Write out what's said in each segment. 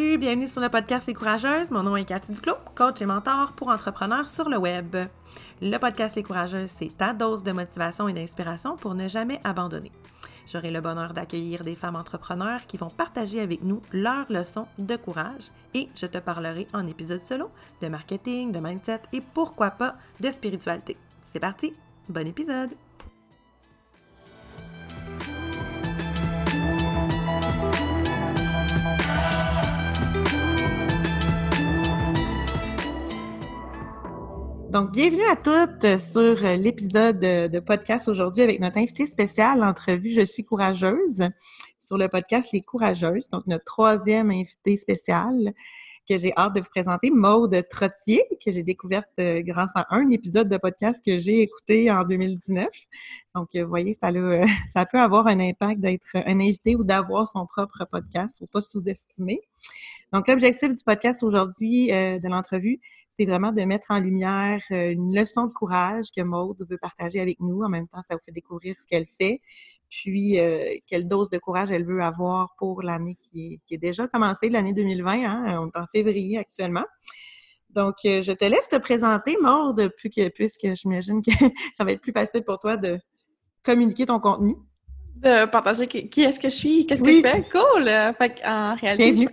Bienvenue sur le podcast Les Courageuses. Mon nom est Cathy Duclos, coach et mentor pour entrepreneurs sur le web. Le podcast Les Courageuses, c'est ta dose de motivation et d'inspiration pour ne jamais abandonner. J'aurai le bonheur d'accueillir des femmes entrepreneurs qui vont partager avec nous leurs leçons de courage et je te parlerai en épisode solo de marketing, de mindset et pourquoi pas de spiritualité. C'est parti, bon épisode! Donc, bienvenue à toutes sur l'épisode de podcast aujourd'hui avec notre invité spécial, l'entrevue Je suis courageuse sur le podcast Les Courageuses. Donc, notre troisième invité spécial que j'ai hâte de vous présenter, Maude Trottier, que j'ai découverte euh, grâce à un épisode de podcast que j'ai écouté en 2019. Donc, euh, vous voyez, ça, ça peut avoir un impact d'être un invité ou d'avoir son propre podcast. Il ne faut pas sous-estimer. Donc, l'objectif du podcast aujourd'hui, euh, de l'entrevue, c'est vraiment de mettre en lumière euh, une leçon de courage que Maude veut partager avec nous. En même temps, ça vous fait découvrir ce qu'elle fait, puis euh, quelle dose de courage elle veut avoir pour l'année qui est, déjà commencée, l'année 2020. Hein? On est en février actuellement. Donc, euh, je te laisse te présenter, Maude, puisque j'imagine que ça va être plus facile pour toi de communiquer ton contenu. De partager qui, est-ce que je suis, qu'est-ce que je fais? Cool! Fait en réalité,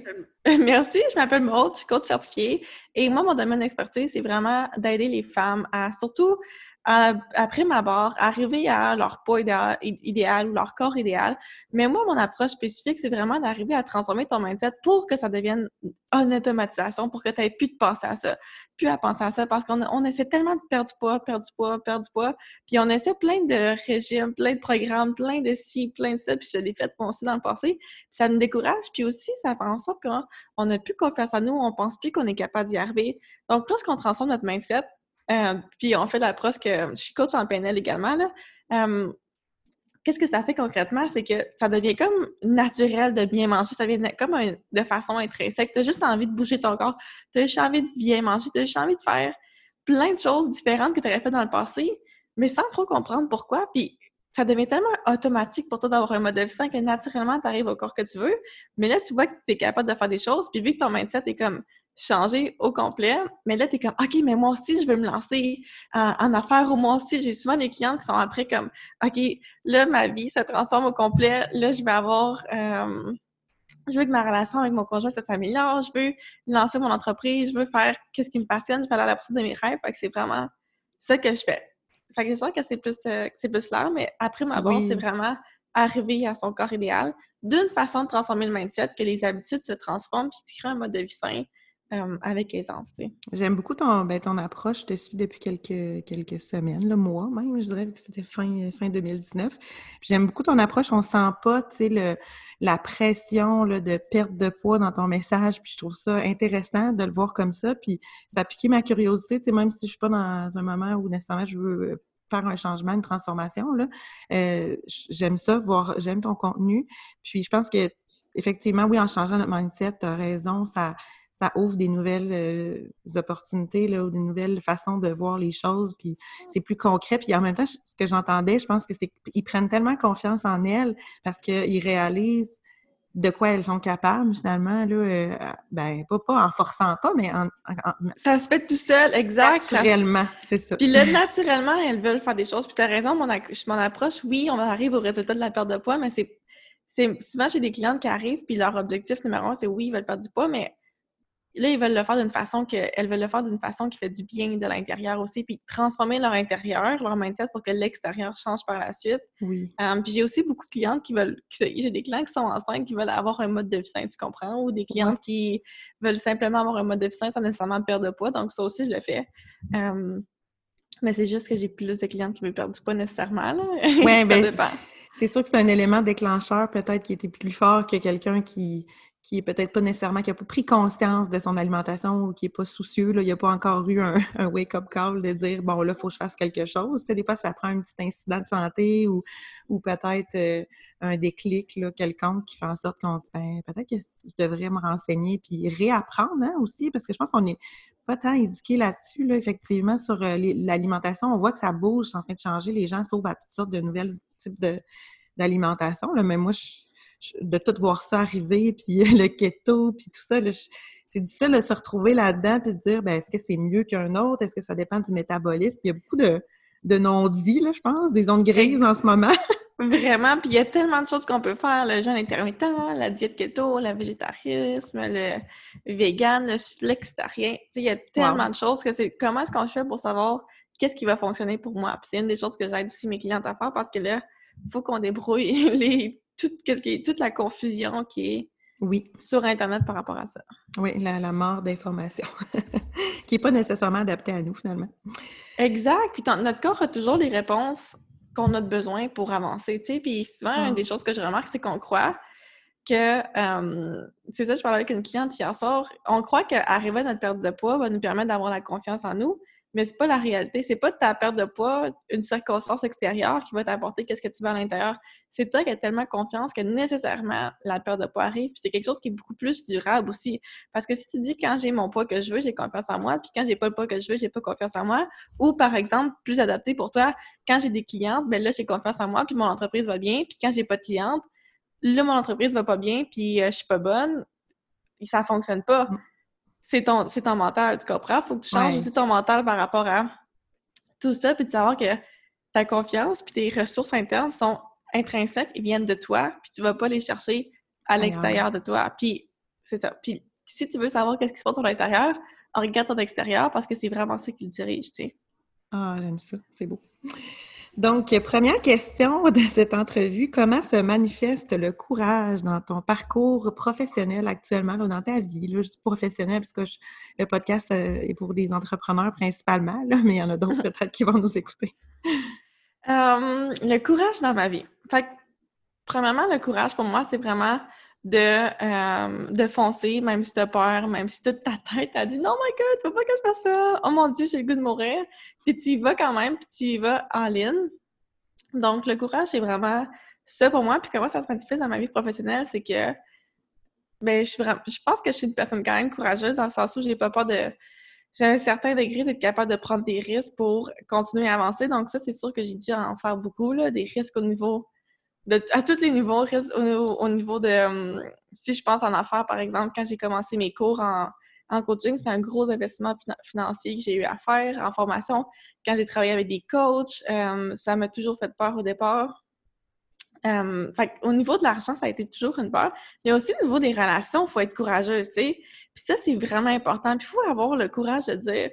Merci, je m'appelle Maud, je suis coach certifiée. Et moi, mon domaine d'expertise, c'est vraiment d'aider les femmes à surtout après ma barre, arriver à leur poids idéal, ou leur corps idéal. Mais moi, mon approche spécifique, c'est vraiment d'arriver à transformer ton mindset pour que ça devienne une automatisation, pour que tu n'aies plus de penser à ça, plus à penser à ça, parce qu'on on essaie tellement de perdre du poids, perdre du poids, perdre du poids, puis on essaie plein de régimes, plein de programmes, plein de ci, plein de ça, puis je l'ai fait moi aussi dans le passé, ça nous décourage, puis aussi, ça fait en sorte qu'on n'a plus confiance en nous, on pense plus qu'on est capable d'y arriver. Donc, lorsqu'on transforme notre mindset, euh, puis on fait l'approche que je suis coach en PNL également. Euh, qu'est-ce que ça fait concrètement? C'est que ça devient comme naturel de bien manger. Ça devient comme de façon intrinsèque. Tu as juste envie de bouger ton corps. Tu as juste envie de bien manger. Tu as juste envie de faire plein de choses différentes que tu aurais fait dans le passé, mais sans trop comprendre pourquoi. Puis ça devient tellement automatique pour toi d'avoir un mode de vie sain que naturellement, tu arrives au corps que tu veux. Mais là, tu vois que tu es capable de faire des choses. Puis vu que ton mindset est comme changer au complet. Mais là, tu es comme, OK, mais moi aussi, je veux me lancer en, affaires ou moi aussi, j'ai souvent des clients qui sont après comme, OK, là, ma vie se transforme au complet. Là, je vais avoir, euh, je veux que ma relation avec mon conjoint, ça s'améliore. Je veux lancer mon entreprise. Je veux faire qu'est-ce qui me passionne. Je veux aller à la poursuite de mes rêves. Fait que c'est vraiment ça que je fais. Fait que je vois que c'est plus, euh, c'est plus clair, mais après ma base, c'est vraiment arriver à son corps idéal d'une façon de transformer le mindset, que les habitudes se transforment, puis tu crées un mode de vie sain, avec aisance. J'aime beaucoup ton, ben, ton approche. Je te suis depuis quelques, quelques semaines, le mois même, je dirais que c'était fin, fin 2019. J'aime beaucoup ton approche. On sent pas le, la pression là, de perte de poids dans ton message. Puis je trouve ça intéressant de le voir comme ça. Puis ça a piqué ma curiosité, même si je suis pas dans un moment où nécessairement je veux faire un changement, une transformation. Là. Euh, j'aime ça, voir, j'aime ton contenu. Puis je pense que effectivement, oui, en changeant notre mindset, tu as raison, ça, ça ouvre des nouvelles euh, opportunités là, ou des nouvelles façons de voir les choses, puis c'est plus concret. Puis en même temps, ce que j'entendais, je pense que c'est qu'ils prennent tellement confiance en elles parce qu'ils réalisent de quoi elles sont capables, finalement, là, euh, ben, pas, pas en forçant pas, mais en, Ça se fait tout seul, exact. Naturellement, c'est ça. Puis là, naturellement, elles veulent faire des choses. Puis tu as raison, mon, mon approche, oui, on arrive au résultat de la perte de poids, mais c'est souvent j'ai des clientes qui arrivent, puis leur objectif numéro un, c'est oui, ils veulent perdre du poids, mais là, ils veulent le faire d'une façon que, elles veulent le faire d'une façon qui fait du bien de l'intérieur aussi, puis transformer leur intérieur, leur mindset pour que l'extérieur change par la suite. Oui. Euh, puis j'ai aussi beaucoup de clientes qui veulent, j'ai des clients qui sont enceintes qui veulent avoir un mode de vie sain, tu comprends, ou des clientes qui veulent simplement avoir un mode de vie sain sans nécessairement perdre de poids. Donc ça aussi, je le fais. Euh, mais c'est juste que j'ai plus de clientes qui veulent perdre du poids nécessairement. Là. Ouais, ben, C'est sûr que c'est un élément déclencheur peut-être qui était plus fort que quelqu'un qui qui est peut-être pas nécessairement, qui n'a pas pris conscience de son alimentation ou qui n'est pas soucieux, là, il n'y a pas encore eu un, wake-up call de dire bon là, il faut que je fasse quelque chose. des fois, ça prend un petit incident de santé ou, ou peut-être euh, un déclic là, quelconque qui fait en sorte qu'on ben, peut-être que je devrais me renseigner puis réapprendre hein, aussi, parce que je pense qu'on n'est pas tant éduqué là-dessus, là, effectivement, sur euh, l'alimentation. On voit que ça bouge, c'est en train de changer, les gens s'ouvrent à toutes sortes de nouvelles types d'alimentation. Mais moi, je de tout voir ça arriver, puis le keto, puis tout ça, c'est difficile de se retrouver là-dedans puis de dire, ben, est-ce que c'est mieux qu'un autre? Est-ce que ça dépend du métabolisme? Il y a beaucoup de, de non-dits, là, je pense, des ondes grises en ce moment. Vraiment, puis il y a tellement de choses qu'on peut faire, le jeûne intermittent, la diète keto, le végétarisme, le vegan, le flexitarien. Il y a tellement de choses que c'est comment est-ce qu'on fait pour savoir qu'est-ce qui va fonctionner pour moi? Puis c'est une des choses que j'aide aussi mes clientes à faire parce que là, faut qu'on débrouille les, toute, toute la confusion qui est oui. sur Internet par rapport à ça. Oui, la, la mort d'informations, qui n'est pas nécessairement adaptée à nous, finalement. Exact. Puis notre corps a toujours les réponses qu'on a besoin pour avancer, tu sais. Puis souvent, une des choses que je remarque, c'est qu'on croit que, euh, c'est ça, je parlais avec une cliente hier soir, on croit qu'arriver à notre perte de poids va nous permettre d'avoir la confiance en nous, mais c'est pas la réalité. C'est pas ta perte de poids, une circonstance extérieure qui va t'apporter qu'est-ce que tu veux à l'intérieur. C'est toi qui as tellement confiance que nécessairement la perte de poids arrive. Puis c'est quelque chose qui est beaucoup plus durable aussi. Parce que si tu dis quand j'ai mon poids que je veux, j'ai confiance en moi, puis quand j'ai pas le poids que je veux, j'ai pas confiance en moi. Ou par exemple, plus adapté pour toi, quand j'ai des clientes, ben là j'ai confiance en moi, puis mon entreprise va bien. Puis quand j'ai pas de clientes, là mon entreprise va pas bien, puis euh, je suis pas bonne. Ça fonctionne pas. C'est ton, ton mental, tu comprends? Faut que tu changes aussi ton mental par rapport à tout ça, puis de savoir que ta confiance puis tes ressources internes sont intrinsèques, ils viennent de toi, puis tu vas pas les chercher à l'extérieur de toi. Puis c'est ça. Puis si tu veux savoir qu'est-ce qui se passe à l'intérieur, regarde ton extérieur parce que c'est vraiment ça qui le dirige, tu sais. Ah, j'aime ça. C'est beau. Donc, première question de cette entrevue, comment se manifeste le courage dans ton parcours professionnel actuellement, dans ta vie? Là, je dis professionnel parce que le podcast euh, est pour des entrepreneurs principalement, mais il y en a d'autres peut-être qui vont nous écouter. Euh, le courage dans ma vie. Fait premièrement, le courage pour moi, c'est vraiment de, euh, de foncer, même si tu as peur, même si toute ta tête a dit « Non, my God, faut pas que je fasse ça! Oh mon Dieu, j'ai le goût de mourir! » Puis tu y vas quand même, puis tu y vas en ligne. Donc, le courage, c'est vraiment ça pour moi. Puis comment ça se manifeste dans ma vie professionnelle, c'est que ben, je, suis vraiment, je pense que je suis une personne quand même courageuse dans le sens où j'ai pas peur de... J'ai un certain degré d'être capable de prendre des risques pour continuer à avancer. Donc ça, c'est sûr que j'ai dû en faire beaucoup, là, des risques au niveau à tous les niveaux, au, niveau de, hum, si je pense en affaires, par exemple, quand j'ai commencé mes cours en, coaching, c'était un gros investissement financier que j'ai eu à faire en formation. Quand j'ai travaillé avec des coachs, hum, ça m'a toujours fait peur au départ. Hum, au niveau de l'argent, ça a été toujours une peur. Mais aussi au niveau des relations, il faut être courageux, tu sais. Puis ça, c'est vraiment important. Puis il faut avoir le courage de dire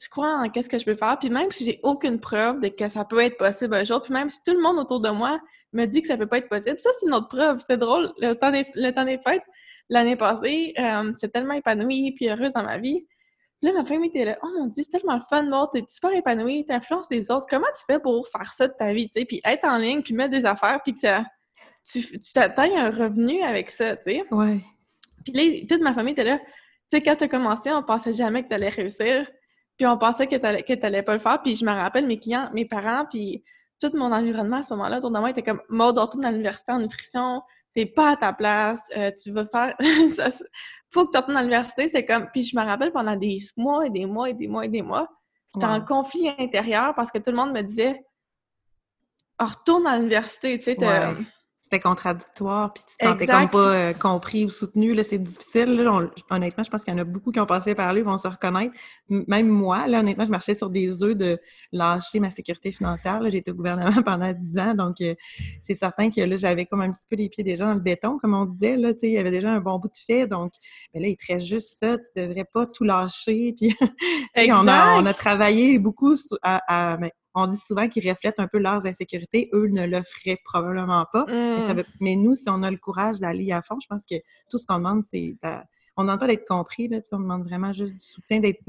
je crois en qu'est-ce que je peux faire. Puis même si j'ai aucune preuve de que ça peut être possible un jour, puis même si tout le monde autour de moi me dit que ça peut pas être possible, ça, c'est une autre preuve. C'était drôle. Le temps des, le temps des fêtes, l'année passée, euh, j'étais tellement épanouie puis heureuse dans ma vie. Puis là, ma famille était là, oh mon dieu, c'est tellement le fun, Maud, t'es super épanouie, t'influences les autres. Comment tu fais pour faire ça de ta vie, tu sais? Puis être en ligne, puis mettre des affaires, puis que ça, tu, tu un revenu avec ça, tu sais? Ouais. Puis là, toute ma famille était là, tu sais, quand t'as commencé, on pensait jamais que t'allais réussir. Puis on pensait que t'allais, que t'allais pas le faire. Puis je me rappelle, mes clients, mes parents, puis tout mon environnement à ce moment-là autour de moi était comme mode retourne à l'université en nutrition, t'es pas à ta place, euh, tu veux faire ça, faut que tu retournes à l'université, c'était comme puis je me rappelle pendant des mois et des mois et des mois et des mois, j'étais en conflit intérieur parce que tout le monde me disait retourne à l'université, tu sais, c'était contradictoire, puis tu te sentais comme pas euh, compris ou soutenu. Là, c'est difficile. Là, honnêtement, je pense qu'il y en a beaucoup qui ont passé par là, vont se reconnaître. même moi, là, honnêtement, je marchais sur des œufs de lâcher ma sécurité financière. J'ai été au gouvernement pendant dix ans, donc euh, c'est certain que là, j'avais comme un petit peu les pieds déjà dans le béton, comme on disait. Là, il y avait déjà un bon bout de fait, donc ben là, il te reste juste ça. Tu devrais pas tout lâcher. Puis on, a, on a travaillé beaucoup à, ben, on dit souvent qu'ils reflètent un peu leurs insécurités. Eux ne le feraient probablement pas. Mm. Mais, nous, si on a le courage d'aller à fond, je pense que tout ce qu'on demande, c'est... On demande pas d'être compris, là, on demande vraiment juste du soutien, d'être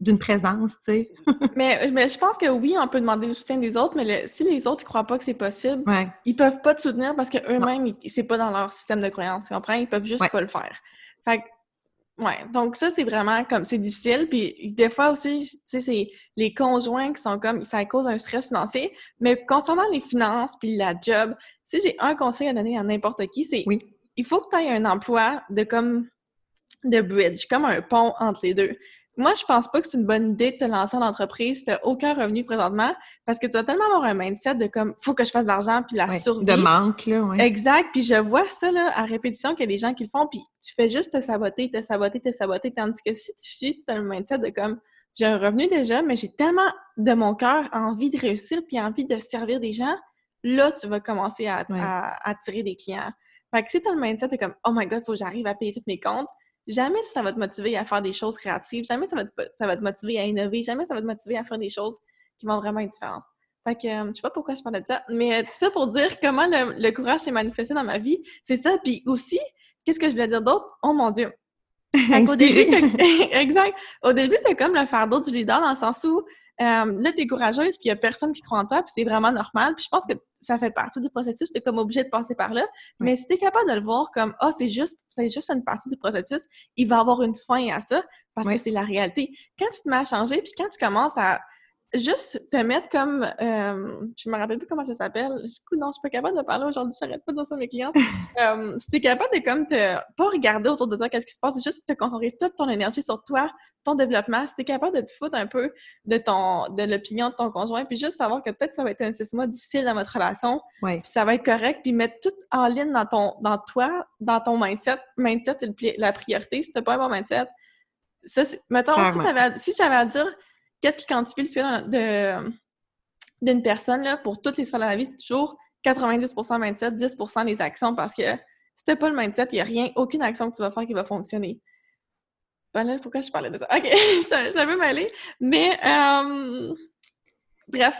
d'une présence, tu sais. mais, mais, je pense que oui, on peut demander le soutien des autres, mais si les autres ne croient pas que c'est possible, ils peuvent pas te soutenir parce qu'eux-mêmes, c'est pas dans leur système de croyance, tu comprends? Ils peuvent juste pas le faire. Fait Ouais, donc ça, c'est vraiment comme, c'est difficile. Puis des fois aussi, tu sais, c'est les conjoints qui sont comme, ça cause un stress financier. Mais concernant les finances puis la job, si j'ai un conseil à donner à n'importe qui, c'est, oui. il faut que tu aies un emploi de comme, de bridge, comme un pont entre les deux. Moi, je pense pas que c'est une bonne idée de te lancer en entreprise si t'as aucun revenu présentement, parce que tu vas tellement avoir un mindset de comme, faut que je fasse de l'argent, puis la survie. De manque, là, ouais. Exact, puis je vois ça, là, à répétition, qu'il y a des gens qui le font, puis tu fais juste te saboter, te saboter, te saboter, tandis que si tu suis, as le mindset de comme, j'ai un revenu déjà, mais j'ai tellement de mon cœur envie de réussir, puis envie de servir des gens, là, tu vas commencer à, attirer des clients. Fait que si t'as le mindset, t'es comme, oh my god, faut que j'arrive à payer tous mes comptes, jamais ça, va te motiver à faire des choses créatives, jamais ça va, te, ça va te motiver à innover, jamais ça va te motiver à faire des choses qui vont vraiment une différence. Fait que, euh, je sais pas pourquoi je parlais de ça, mais tout ça pour dire comment le, courage s'est manifesté dans ma vie, c'est ça. Puis aussi, qu'est-ce que je voulais dire d'autre? Oh mon Dieu! Au début, exact. Au début, t'as comme le fardeau du leader dans le sens où euh, là, t'es courageuse, puis il y a personne qui croit en toi, puis c'est vraiment normal. Puis je pense que ça fait partie du processus, t'es comme obligé de passer par là. Mais si t'es capable de le voir comme, ah, oh, c'est juste, c'est juste une partie du processus, il va avoir une fin à ça, parce que c'est la réalité. Quand tu te mets à changer, puis quand tu commences à juste te mettre comme euh, je me rappelle plus comment ça s'appelle. Du coup, non, je suis pas capable de parler aujourd'hui, j'arrête pas de dire ça à mes clients. euh, si t'es capable de comme te pas regarder autour de toi qu'est-ce qui se passe, juste te concentrer toute ton énergie sur toi, ton développement. Si t'es capable de te foutre un peu de ton de l'opinion de ton conjoint, puis juste savoir que peut-être ça va être un six mois difficile dans votre relation, puis ça va être correct, puis mettre tout en ligne dans ton dans toi, dans ton mindset. Mindset, c'est la priorité. Si t'as pas un bon mindset, ça, mettons, si, si j'avais à dire qu'est-ce qui quantifie le succès d'une personne là, pour toutes les sphères de la vie, c'est toujours 90% mindset, 10% les actions parce que si t'as pas le mindset, il n'y a rien, aucune action que tu vas faire qui va fonctionner. Ben pourquoi je parlais de ça? OK, je t'avais mêlé. Mais, euh, bref,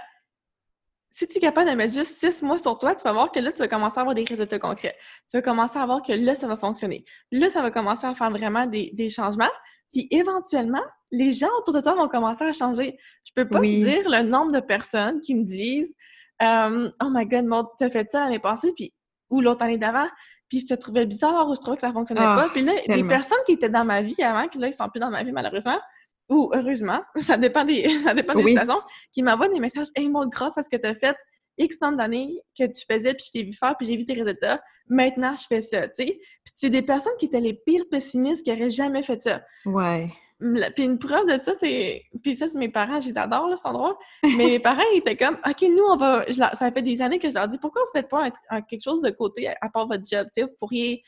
si tu es capable de mettre juste six mois sur toi, tu vas voir que là, tu vas commencer à avoir des résultats concrets. Tu vas commencer à voir que là, ça va fonctionner. Là, ça va commencer à faire vraiment des, des changements. Puis éventuellement, les gens autour de toi vont commencer à changer. Je peux pas te dire le nombre de personnes qui me disent euh, Oh my God, Maud, t'as fait ça l'année passée, puis ou l'autre année d'avant, puis je te trouvais bizarre ou je trouvais que ça fonctionnait pas. Ah, puis là, les personnes qui étaient dans ma vie avant, qui là, ils sont plus dans ma vie malheureusement, ou heureusement, ça dépend des, ça dépend des saisons, qui m'envoient des messages Hey Maud, grâce à ce que tu as fait, X temps d'années que tu faisais, puis je t'ai vu faire, puis j'ai vu tes résultats, maintenant je fais ça, tu sais. Puis c'est des personnes qui étaient les pires pessimistes qui auraient jamais fait ça. Ouais. Puis une preuve de ça, c'est. Puis ça, c'est mes parents, je les adore, là, c'est drôle. Mais mes parents, ils étaient comme, OK, nous, on va. Ça fait des années que je leur dis, pourquoi vous faites pas quelque chose de côté à, part votre job? Vous pourriez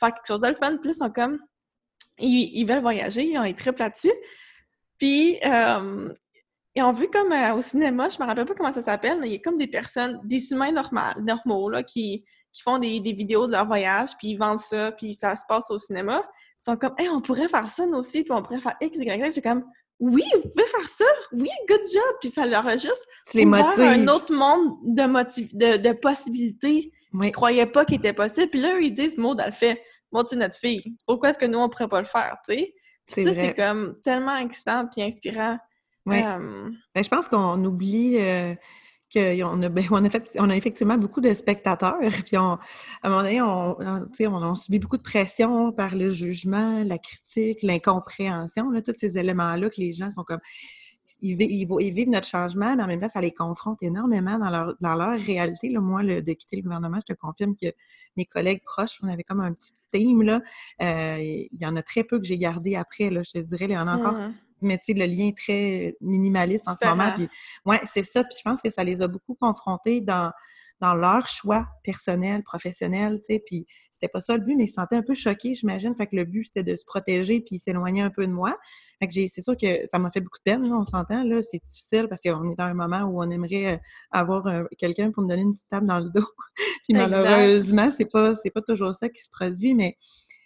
faire quelque chose de le fun. Plus, ils sont comme. Ils, veulent voyager, ils ont très là-dessus. Puis, euh, ils ont vu comme euh, au cinéma, je me rappelle pas comment ça s'appelle, mais il y a comme des personnes, des humains normaux, normaux là, qui, qui font des, des vidéos de leur voyage, puis ils vendent ça, puis ça se passe au cinéma. Ils sont comme, hey, on pourrait faire ça, nous aussi, puis on pourrait faire X, Y, Z. Je comme, oui, vous pouvez faire ça, oui, good job. Puis ça leur a juste les un autre monde de, motiv de, de possibilités oui. qu'ils croyaient pas qu'il était possible. Puis là, ils disent, Maud, elle fait, Maud, c'est notre fille. Pourquoi est-ce que nous, on pourrait pas le faire, tu sais? ça, c'est comme tellement excitant puis inspirant. Oui. Euh, ben, je pense qu'on oublie euh, qu'on a, ben, on a, effectivement beaucoup de spectateurs, puis on, à un moment donné, on, on, on, subit beaucoup de pression par le jugement, la critique, l'incompréhension, tous ces éléments-là que les gens sont comme... Ils, vivent, notre changement, mais en même temps, ça les confronte énormément dans leur, réalité. Là, moi, de quitter le gouvernement, je te confirme que mes collègues proches, on avait comme un petit team, là. Euh, il y en a très peu que j'ai gardé après, là, je te dirais. Il y en a encore mmh mais tu sais, le lien est très minimaliste en ce moment. Puis, ouais, c'est ça. Puis je pense que ça les a beaucoup confrontés dans, dans leur choix personnel, professionnel, tu sais. Puis c'était pas ça le but, mais ils se sentaient un peu choqués, j'imagine. Fait que le but, c'était de se protéger puis s'éloigner un peu de moi. Fait que c'est sûr que ça m'a fait beaucoup de peine, là, on s'entend, là. C'est difficile parce qu'on est dans un moment où on aimerait euh, avoir quelqu'un pour nous donner une petite table dans le dos. puis malheureusement, c'est pas, c'est pas toujours ça qui se produit, mais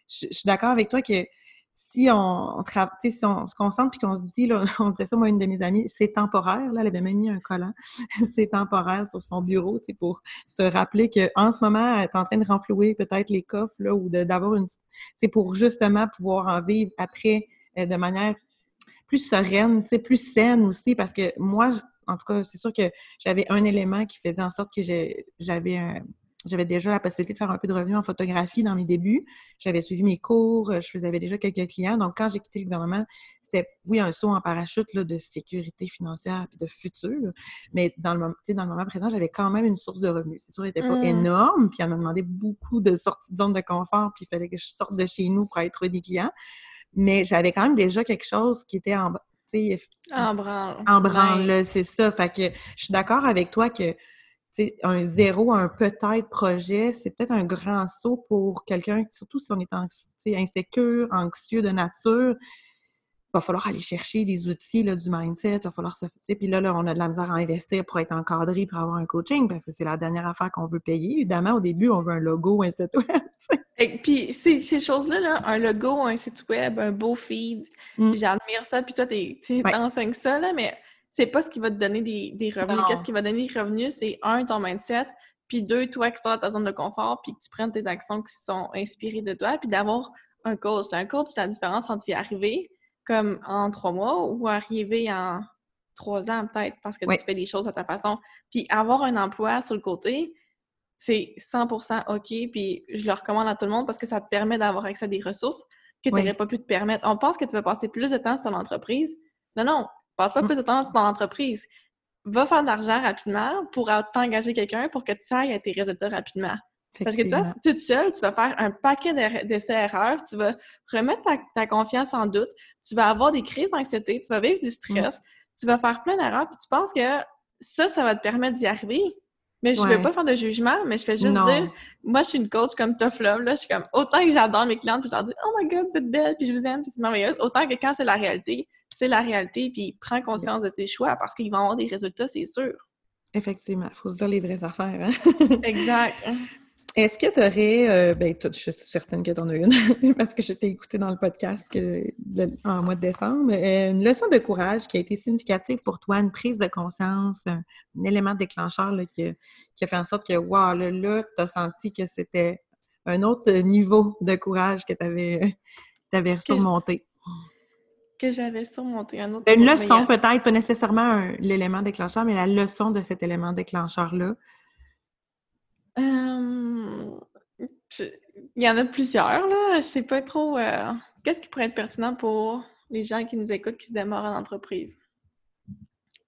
je suis d'accord avec toi que si on, si on se concentre puis qu'on se dit, là, on disait ça, moi, une de mes amies, c'est temporaire, là, elle avait même mis un collant, c'est temporaire sur son bureau, tu pour se rappeler qu'en ce moment, elle est en train de renflouer peut-être les coffres, là, ou d'avoir une, tu pour justement pouvoir en vivre après euh, de manière plus sereine, tu plus saine aussi, parce que moi, en tout cas, c'est sûr que j'avais un élément qui faisait en sorte que j'avais un j'avais déjà la possibilité de faire un peu de revenus en photographie dans mes débuts. J'avais suivi mes cours, euh, je faisais déjà quelques clients. Donc, quand j'ai quitté le gouvernement, c'était, oui, un saut en parachute là, de sécurité financière et de futur. Mais dans le, moment, dans le moment présent, j'avais quand même une source de revenus. C'est sûr, elle n'était pas mmh. énorme. Puis, elle m'a demandé beaucoup de sorties de zone de confort. Puis, il fallait que je sorte de chez nous pour aller trouver des clients. mais j'avais quand même déjà quelque chose qui était en, en branle. En branle, c'est ça. Fait que je suis d'accord avec toi que un zéro, un peut-être projet, c'est peut-être un grand saut pour quelqu'un, surtout si on est insécure, anxieux de nature va falloir aller chercher des outils là, du mindset, il va falloir se... Puis là, là, on a de la misère à investir pour être encadré, pour avoir un coaching, parce que c'est la dernière affaire qu'on veut payer. Évidemment, au début, on veut un logo, un site web. Et puis ces, ces choses-là, là, un logo, un site web, un beau feed, mm. j'admire ça. Puis toi, tu t'enseignes ça, là, mais c'est pas ce qui va te donner des, des revenus. Qu'est-ce qui va donner des revenus? C'est un, ton mindset, puis deux, toi qui sors de ta zone de confort, puis que tu prennes tes actions qui sont inspirées de toi, puis d'avoir un coach. Un coach, c'est la différence entre y arriver comme en trois mois ou arriver en trois ans peut-être parce que tu fais des choses à ta façon. Puis avoir un emploi sur le côté, c'est 100% OK. Puis je le recommande à tout le monde parce que ça te permet d'avoir accès à des ressources que tu n'aurais pas pu te permettre. On pense que tu vas passer plus de temps sur ton entreprise. Non, non, passe pas plus de temps sur ton entreprise. Va faire de l'argent rapidement pour t'engager quelqu'un pour que tu ailles à tes résultats rapidement. Parce que toi, toute seule, tu vas faire un paquet d'essais-erreurs, tu vas remettre ta, confiance en doute, tu vas avoir des crises d'anxiété, tu vas vivre du stress, tu vas faire plein d'erreurs, puis tu penses que ça, ça va te permettre d'y arriver. Mais je ne veux pas faire de jugement, mais je fais juste dire, moi, je suis une coach comme Tough Love, là, je suis comme, autant que j'adore mes clientes, puis je leur dis, oh my god, c'est belle, puis je vous aime, puis c'est merveilleuse, autant que quand c'est la réalité, c'est la réalité, puis prends conscience de tes choix, parce qu'ils vont avoir des résultats, c'est sûr. Effectivement, il faut se dire les vraies affaires. Hein. exact. Est-ce que tu aurais, euh, ben, je suis certaine que tu en as une, parce que je t'ai écouté dans le podcast en mois de décembre, euh, une leçon de courage qui a été significative pour toi, une prise de conscience, un, élément déclencheur qui, a, fait en sorte que, wow, là, tu as senti que c'était un autre niveau de courage que tu avais, avais surmonté. Que j'avais surmonté, un autre ben, Une leçon, peut-être, pas nécessairement l'élément déclencheur, mais la leçon de cet élément déclencheur-là il y en a plusieurs, là. Je sais pas trop. Euh, qu'est-ce qui pourrait être pertinent pour les gens qui nous écoutent qui se démarrent en entreprise?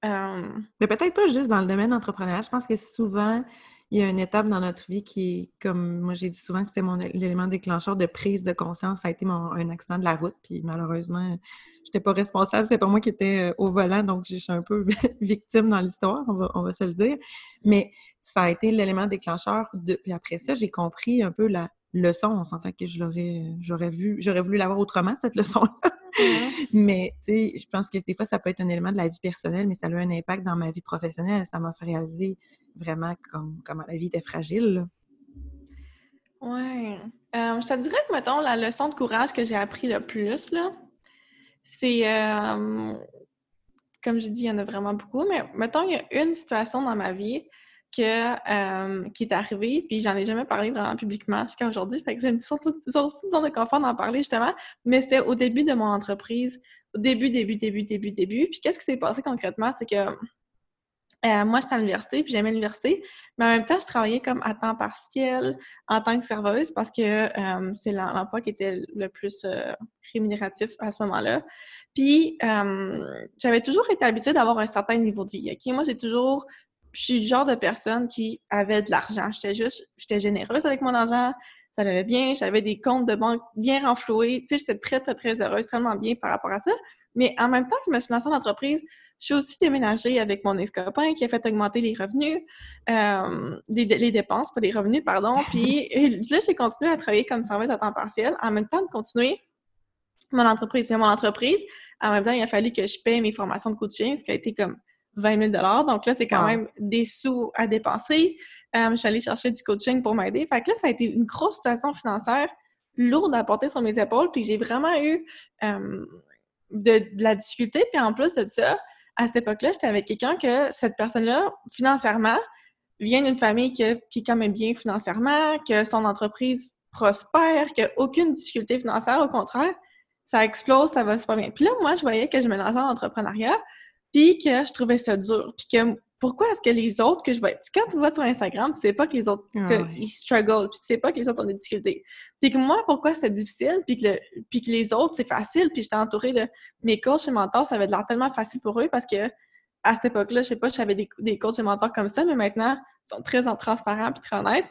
Mais peut-être pas juste dans le domaine entrepreneurial. Je pense que souvent, il y a une étape dans notre vie qui est, comme moi j'ai dit souvent c'était mon l'élément déclencheur de prise de conscience, ça a été mon, un accident de la route, puis malheureusement, j'étais pas responsable, c'est pas moi qui étais euh, au volant, donc je suis un peu victime dans l'histoire, on va, on va se le dire. Mais ça a été l'élément déclencheur de. Puis après ça, j'ai compris un peu la leçon. On s'entend que je l'aurais, j'aurais vu, j'aurais voulu l'avoir autrement, cette leçon-là. mais, tu sais, je pense que des fois, ça peut être un élément de la vie personnelle, mais ça a eu un impact dans ma vie professionnelle. Ça m'a fait réaliser vraiment comme, comment la vie était fragile. Oui. Euh, je te dirais que, mettons, la leçon de courage que j'ai appris le plus, là, c'est, euh, comme je dis, il y en a vraiment beaucoup, mais mettons, il y a une situation dans ma vie que, euh, qui est arrivée, puis j'en ai jamais parlé vraiment publiquement jusqu'à aujourd'hui, fait que c'est une sorte, de confort d'en parler, justement, mais c'était au début de mon entreprise, au début, début, début, début, début, puis qu'est-ce qui s'est passé concrètement, c'est que euh, moi, j'étais à l'université, puis j'aimais l'université, mais en même temps, je travaillais comme à temps partiel en tant que serveuse parce que euh, c'est l'emploi qui était le plus rémunératif à ce moment-là. Puis, j'avais toujours été habituée d'avoir un certain niveau de vie. Moi, j'ai toujours... Je suis le genre de personne qui avait de l'argent. J'étais juste... J'étais généreuse avec mon argent. Ça allait bien. J'avais des comptes de banque bien renfloués. Tu sais, j'étais très, très, très heureuse, tellement bien par rapport à ça. Mais en même temps que je me suis lancée en entreprise, je suis aussi déménagée avec mon ex-copain qui a fait augmenter les revenus, euh, les, dépenses, pas les revenus, pardon. Puis là, j'ai continué à travailler comme serveuse à temps partiel en même temps de continuer mon entreprise. C'est mon entreprise. En même temps, il a fallu que je paye mes formations de coaching, ce qui a été comme 20 000 Donc là, c'est quand même des sous à dépenser. Euh, je suis allée chercher du coaching pour m'aider. Fait que là, ça a été une grosse situation financière lourde à porter sur mes épaules. Puis j'ai vraiment eu euh, de, la difficulté. Puis en plus de ça, à cette époque-là, j'étais avec quelqu'un que cette personne-là, financièrement, vient d'une famille qui, qui est quand même bien financièrement, que son entreprise prospère, qu'il n'y a aucune difficulté financière. Au contraire, ça explose, ça va super bien. Puis là, moi, je voyais que je me lançais en entrepreneuriat, puis que je trouvais ça dur, puis que pourquoi est-ce que les autres que je vois... Quand tu vois sur Instagram, tu sais pas que les autres, ah ils struggle, puis tu sais pas que les autres ont des difficultés. Puis que moi, pourquoi c'est difficile, puis que, puis que les autres, c'est facile, puis j'étais entourée de mes coachs et mentors, ça avait l'air tellement facile pour eux parce que à cette époque-là, je sais pas, j'avais des, des coachs et mentors comme ça, mais maintenant, ils sont très transparents puis très honnêtes.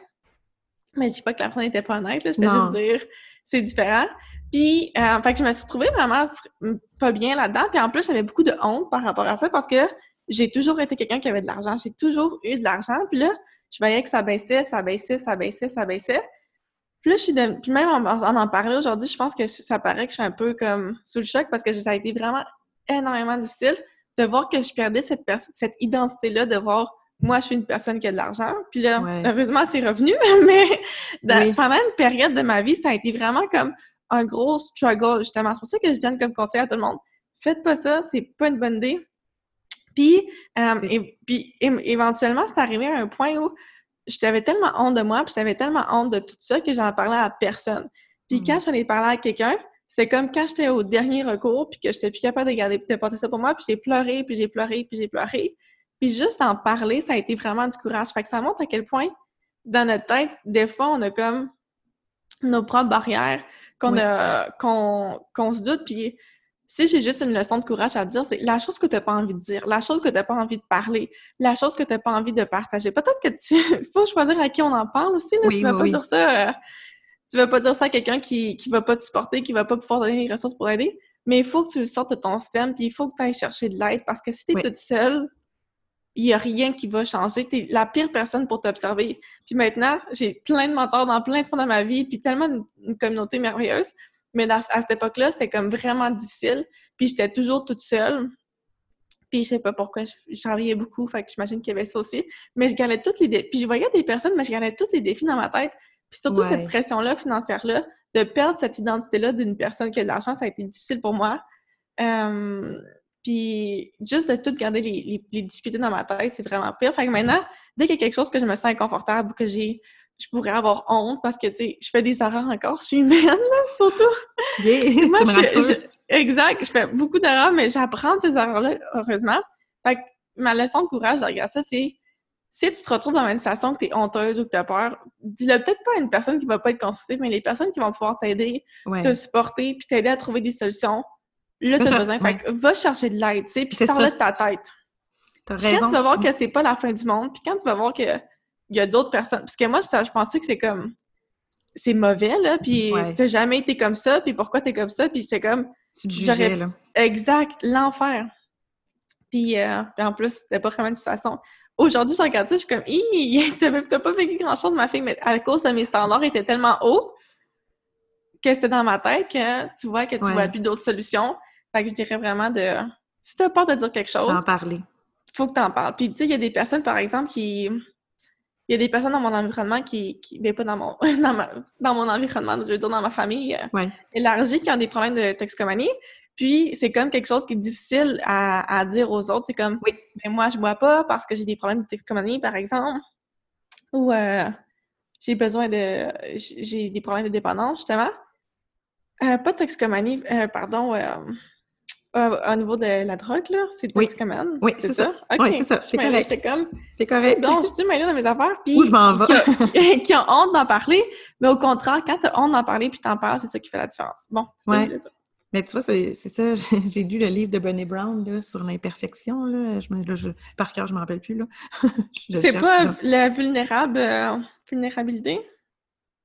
Mais je dis pas que la personne n'était pas honnête, là, je peux juste dire c'est différent. Puis, euh, fait que je me suis trouvée vraiment pas bien là-dedans. Puis en plus, j'avais beaucoup de honte par rapport à ça parce que j'ai toujours été quelqu'un qui avait de l'argent. J'ai toujours eu de l'argent. Puis là, je voyais que ça baissait, ça baissait, ça baissait, ça baissait. Puis là, je suis de... Puis même en en, parler aujourd'hui, je pense que ça paraît que je suis un peu comme sous le choc parce que ça a été vraiment énormément difficile de voir que je perdais cette, cette identité-là, de voir moi, je suis une personne qui a de l'argent. Puis là, heureusement, c'est revenu, mais pendant une période de ma vie, ça a été vraiment comme un gros struggle, justement. C'est pour ça que je donne comme conseil à tout le monde. Faites pas ça, c'est pas une bonne idée. Puis, euh, et, puis éventuellement, c'est arrivé à un point où j'avais tellement honte de moi, puis j'avais tellement honte de tout ça que j'en parlais à personne. Puis quand mm. j'en ai parlé à quelqu'un, c'est comme quand j'étais au dernier recours, puis que j'étais plus capable de garder, de porter ça pour moi, puis j'ai pleuré, puis j'ai pleuré, puis j'ai pleuré. Puis juste en parler, ça a été vraiment du courage. Fait que ça montre à quel point, dans notre tête, des fois, on a comme nos propres barrières, qu'on se doute, puis si j'ai juste une leçon de courage à dire, c'est la chose que tu n'as pas envie de dire, la chose que tu n'as pas envie de parler, la chose que tu n'as pas envie de partager. Peut-être que tu faut choisir à qui on en parle aussi. Là. tu vas pas dire ça. Euh, tu vas pas dire ça à quelqu'un qui ne va pas te supporter, qui va pas pouvoir donner les ressources pour aider. Mais il faut que tu sortes de ton système, puis il faut que tu ailles chercher de l'aide parce que si tu es toute seule, il n'y a rien qui va changer. Tu es la pire personne pour t'observer. Puis maintenant, j'ai plein de mentors dans plein de sphères de ma vie, puis tellement une communauté merveilleuse. Mais à cette époque-là, c'était comme vraiment difficile. Puis j'étais toujours toute seule. Puis je sais pas pourquoi, je travaillais beaucoup, fait que j'imagine qu'il y avait ça aussi. Mais je gagnais toutes les défis. Puis je voyais des personnes, mais je gagnais tous les défis dans ma tête. Puis surtout cette pression-là financière-là, de perdre cette identité-là d'une personne qui a de l'argent, ça a été difficile pour moi. Euh, puis juste de tout garder les, les, difficultés dans ma tête, c'est vraiment pire. Fait que maintenant, dès qu'il y a quelque chose que je me sens inconfortable ou que j'ai je pourrais avoir honte parce que, tu sais, je fais des erreurs encore, je suis humaine, surtout. Yeah, Moi, je, exact, je fais beaucoup d'erreurs, mais j'apprends de ces erreurs-là, heureusement. Fait que ma leçon de courage derrière ça, c'est si tu te retrouves dans une situation que tu es honteuse ou que tu as peur, dis-le peut-être pas à une personne qui va pas être consultée, mais les personnes qui vont pouvoir t'aider, te supporter, puis t'aider à trouver des solutions, là, tu as besoin. Fait que va chercher de l'aide, tu sais, puis sors-le de ta tête. T'as raison. Quand tu vas voir que c'est pas la fin du monde, puis quand tu vas voir que il y a d'autres personnes. Parce que moi, je, pensais que c'est comme. C'est mauvais, là, puis t'as jamais été comme ça, puis pourquoi t'es comme ça, puis c'est comme. Tu te jugeais, là. Exact, l'enfer. Puis, euh, puis en plus, c'était pas vraiment une situation. Aujourd'hui, je regarde ça, je suis comme, t'as pas vécu grand-chose, ma fille, mais à cause de mes standards étaient tellement hauts que c'était dans ma tête que tu vois que tu vois plus d'autres solutions. Fait que je dirais vraiment de. Si t'as peur de dire quelque chose. D'en parler. Faut que t'en parles. Puis, tu sais, il y a des personnes, par exemple, qui il y a des personnes dans mon environnement qui, qui ben pas dans mon, dans, mon environnement, je veux dire dans ma famille euh, élargie, qui ont des problèmes de toxicomanie. Puis c'est comme quelque chose qui est difficile à, à dire aux autres. C'est comme, oui, mais moi je bois pas parce que j'ai des problèmes de toxicomanie, par exemple, ou euh, j'ai besoin de, j'ai des problèmes de dépendance justement. Euh, pas de toxicomanie, pardon euh, au niveau de la drogue, là, c'est oui. toxicomane. Oui, c'est ça? Oui, c'est ça. C'est correct. Comme... Correct. Donc, je suis mêlée dans mes affaires, puis... Où je m'en vais? Qui, ont honte d'en parler, mais au contraire, quand tu as honte d'en parler puis t'en parles, c'est ça qui fait la différence. Bon, c'est ouais. ça. Mais tu vois, c'est ça. J'ai lu le livre de Brené Brown là, sur l'imperfection. Là. Je, là, je, par cœur, je ne me rappelle plus. C'est pas la vulnérable, euh, vulnérabilité?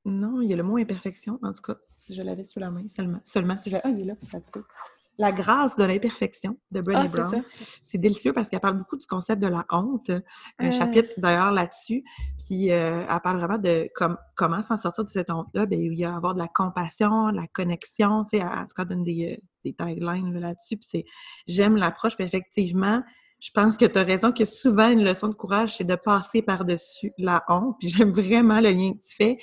Non, il y a le mot imperfection. En tout cas, si je l'avais sous la main seulement. Seulement si je... Ah, il est là, tout la grâce de l'imperfection de Brené ah, Brown. C'est délicieux parce qu'elle parle beaucoup du concept de la honte. Un chapitre d'ailleurs là-dessus. Puis euh, elle parle vraiment de comment s'en sortir de cette honte-là. Ben, il y a avoir de la compassion, de la connexion. Tu sais, en tout cas, donne des, euh, des taglines là-dessus. Puis c'est j'aime l'approche. Puis effectivement, je pense que tu as raison que souvent une leçon de courage, c'est de passer par-dessus la honte. Puis j'aime vraiment le lien que tu fais.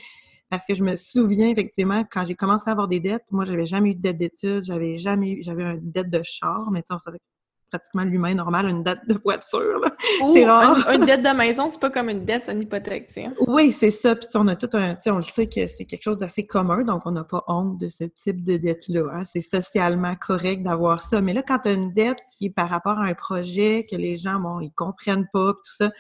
Parce que je me souviens effectivement, quand j'ai commencé à avoir des dettes, moi, j'avais jamais eu de dette d'études, j'avais jamais eu, j'avais une dette de char, mais tu sais, pratiquement l'humain normal, une dette de voiture. C'est rare. Une, dette de maison, c'est pas comme une dette, c'est une hypothèque, tu sais. Oui, c'est ça. Puis on a tout un, tu sais, on le sait que c'est quelque chose d'assez commun, donc on n'a pas honte de ce type de dette-là. Hein. C'est socialement correct d'avoir ça. Mais là, quand tu as une dette qui est par rapport à un projet que les gens, bon, ils comprennent pas, tout ça,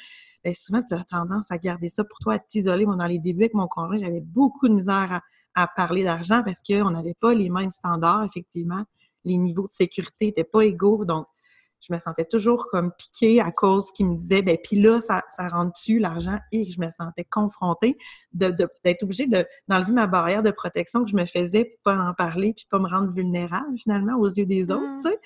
souvent, tu as tendance à garder ça pour toi, à t'isoler. Moi, dans les débuts avec mon conjoint, j'avais beaucoup de misère à, parler d'argent parce qu'on n'avait pas les mêmes standards, effectivement. Les niveaux de sécurité n'étaient pas égaux. Donc, je me sentais toujours comme piquée à cause qu'il me disait, ben puis là, ça, ça rentre-tu l'argent? Et je me sentais confrontée d'être de, d'être obligée d'enlever ma barrière de protection que je me faisais pour pas en parler puis pas me rendre vulnérable finalement aux yeux des autres, mmh. tu sais.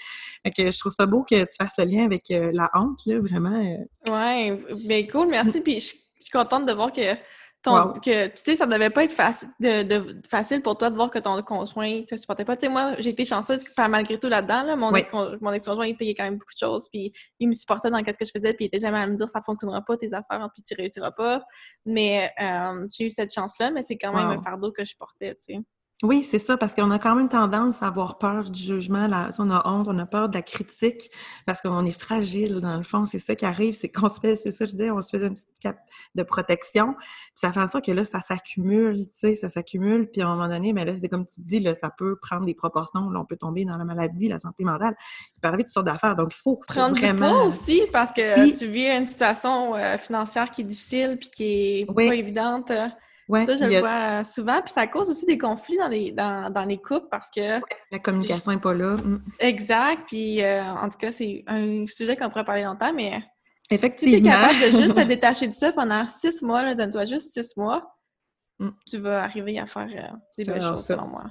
Fait que je trouve ça beau que tu fasses le lien avec euh, la honte, là, vraiment. Euh. Ouais, ben cool, merci. Puis je suis contente de voir que que, tu sais, ça devait pas être facile, de, facile pour toi de voir que ton conjoint te supportait pas. Tu sais, moi, j'ai été chanceuse malgré tout là-dedans. Là, mon, ex-conjoint, il payait quand même beaucoup de choses, puis il me supportait dans ce que je faisais, puis il était jamais à me dire ça fonctionnera pas, tes affaires, puis tu réussiras pas. Mais euh, j'ai eu cette chance-là, mais c'est quand même un fardeau que je portais, tu sais. Oui, c'est ça, parce qu'on a quand même tendance à avoir peur du jugement, là, on a honte, on a peur de la critique, parce qu'on est fragile, dans le fond. C'est ça qui arrive, c'est qu'on se fait, c'est ça, je disais, on se fait une petite cape de protection, puis ça fait en sorte que là, ça s'accumule, tu sais, ça s'accumule, puis à un moment donné, mais là, c'est comme tu dis, là, ça peut prendre des proportions, là, on peut tomber dans la maladie, la santé mentale, il peut arriver toutes sortes d'affaires, donc il faut, prendre vraiment... du poids aussi, parce que tu vis une situation euh, financière qui est difficile, puis qui est pas évidente. Euh, ça, je le vois souvent. Puis ça cause aussi des conflits dans les, dans, dans les couples parce que... la communication n'est pas là. Mm. Exact. Puis euh, en tout cas, c'est un sujet qu'on pourrait parler longtemps, mais... Effectivement. Si tu es capable de juste te détacher de ça pendant six mois, donne-toi juste six mois, mm. tu vas arriver à faire euh, des belles choses, selon moi.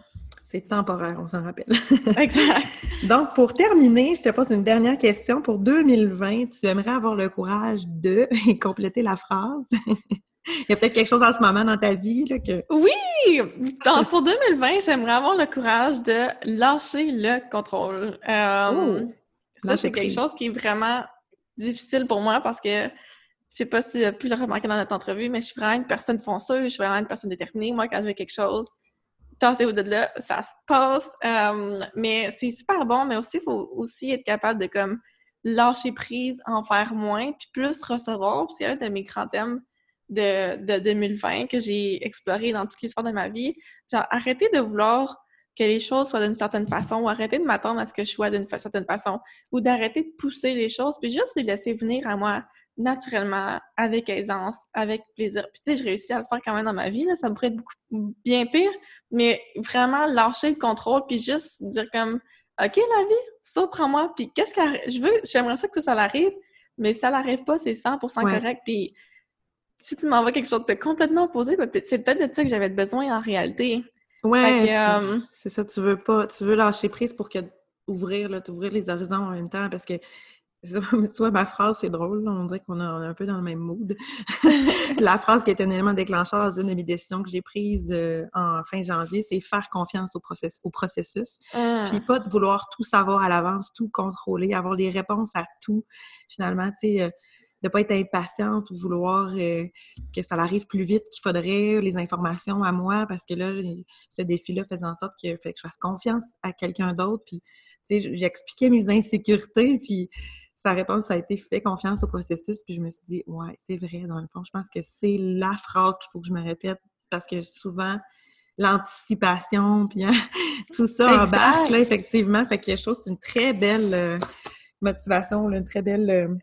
C'est temporaire, on s'en rappelle. exact. Donc, pour terminer, je te pose une dernière question. Pour 2020, tu aimerais avoir le courage de compléter la phrase? Il y a peut-être quelque chose en ce moment dans ta vie là, que. Oui! pour 2020, j'aimerais avoir le courage de lâcher le contrôle. Euh, oh! ça, c'est quelque chose qui est vraiment difficile pour moi parce que je sais pas si tu as pu le remarquer dans notre entrevue, mais je suis vraiment une personne fonceuse, je suis vraiment une personne déterminée. Moi, quand je veux quelque chose, tasser au de là, ça se passe. Euh, mais c'est super bon, mais aussi, il faut aussi être capable de comme lâcher prise, en faire moins, puis plus recevoir. c'est un de mes grands thèmes de, de 2020 que j'ai exploré dans toutes les sphères de ma vie. Genre, arrêter de vouloir que les choses soient d'une certaine façon ou arrêter de m'attendre à ce que je sois d'une certaine façon ou d'arrêter de pousser les choses puis juste les laisser venir à moi naturellement, avec aisance, avec plaisir. Puis tu sais, je réussis à le faire quand même dans ma vie, là, ça pourrait être beaucoup bien pire, mais vraiment lâcher le contrôle puis juste dire comme OK la vie, surprends-moi puis qu'est-ce que je veux, j'aimerais ça que ça, l'arrive, mais ça l'arrive pas, c'est 100% correct puis si tu m'envoies quelque chose de complètement opposé, ben, c'est peut-être de ça que j'avais besoin en réalité. Ouais, euh, c'est ça, tu veux pas, tu veux lâcher prise pour que ouvrir, là, t'ouvrir les horizons en même temps parce que tu vois, ma phrase, c'est drôle, on dirait qu'on est un peu dans le même mood. la phrase qui est un élément déclencheur dans une de mes décisions que j'ai prises euh, en fin janvier, c'est faire confiance au, au processus. Ah. Puis pas de vouloir tout savoir à l'avance, tout contrôler, avoir les réponses à tout. Finalement, tu sais, euh, de pas être impatiente ou vouloir euh, que ça arrive plus vite qu'il faudrait, les informations à moi, parce que là, ce défi-là faisait en sorte que, fait que je fasse confiance à quelqu'un d'autre. Puis, tu sais, j'expliquais mes insécurités, puis sa réponse, ça a été fait confiance au processus. Puis je me suis dit, ouais, c'est vrai, dans le fond, je pense que c'est la phrase qu'il faut que je me répète, parce que souvent, l'anticipation, puis hein, tout ça embarque, là, effectivement. Fait que je trouve que c'est une très belle euh, motivation, une très belle... Euh,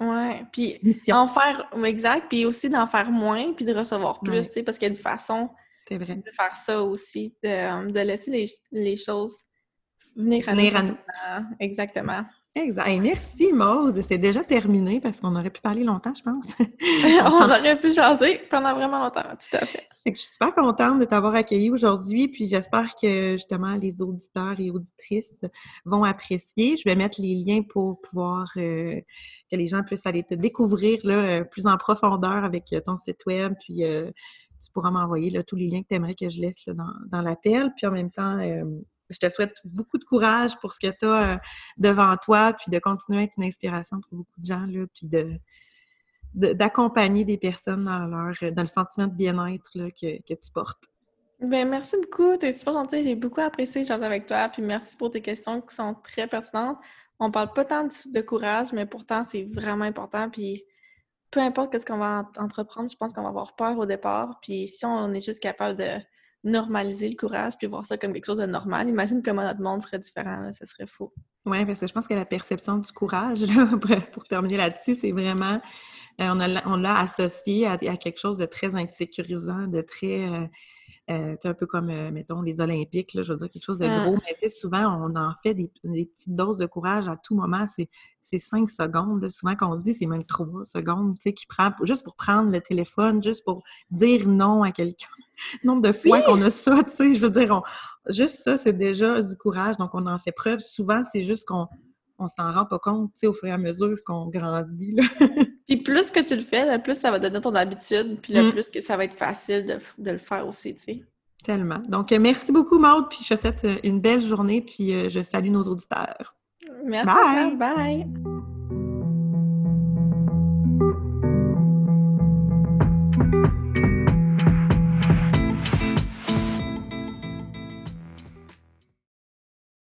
Ouais, puis en faire, exact, puis aussi d'en faire moins, puis de recevoir plus, tu sais, parce qu'il y a une façon de faire ça aussi, de, de laisser les, les, choses venir, à nous. Exactement. Exact. merci Maude. C'est déjà terminé parce qu'on aurait pu parler longtemps, je pense. on aurait pu jaser pendant vraiment longtemps, tout à fait. je suis super contente de t'avoir accueilli aujourd'hui, puis j'espère que justement les auditeurs et auditrices vont apprécier. Je vais mettre les liens pour pouvoir euh, que les gens puissent aller te découvrir là, plus en profondeur avec ton site web, puis euh, tu pourras m'envoyer tous les liens que tu aimerais que je laisse dans, dans l'appel. Puis en même temps, euh, je te souhaite beaucoup de courage pour ce que tu as euh, devant toi, puis de continuer à être une inspiration pour beaucoup de gens, là, puis de d'accompagner des personnes dans leur dans le sentiment de bien-être que, que, tu portes. Ben merci beaucoup, t'es super gentil, j'ai beaucoup apprécié échanger avec toi, puis merci pour tes questions qui sont très pertinentes. On parle pas tant de, courage, mais pourtant c'est vraiment important, puis peu importe ce qu'on va entreprendre, je pense qu'on va avoir peur au départ, puis si on est juste capable de normaliser le courage puis voir ça comme quelque chose de normal. Imagine comment notre monde serait différent, ce serait faux. Oui, parce que je pense que la perception du courage, là, pour terminer là-dessus, c'est vraiment, euh, on l'a associé à, quelque chose de très insécurisant, de très, euh, euh, un peu comme, euh, mettons, les Olympiques, là, je veux dire quelque chose de gros, mais tu sais, souvent, on en fait des, petites doses de courage à tout moment. C'est cinq secondes. Souvent, qu'on dit, c'est même trois secondes, tu sais, qui prend juste pour prendre le téléphone, juste pour dire non à quelqu'un. Nombre de fois qu'on a ça, tu sais, je veux dire, juste ça, c'est déjà du courage. Donc, on en fait preuve. Souvent, c'est juste qu'on on s'en rend pas compte, tu sais, au fur et à mesure qu'on grandit. Là. puis plus que tu le fais, le plus ça va donner ton habitude, puis le mm. plus que ça va être facile de, le faire aussi, tu sais. Tellement. Donc, euh, merci beaucoup, Maude, puis je te souhaite euh, une belle journée, puis euh, je salue nos auditeurs. Merci. Bye! Bye!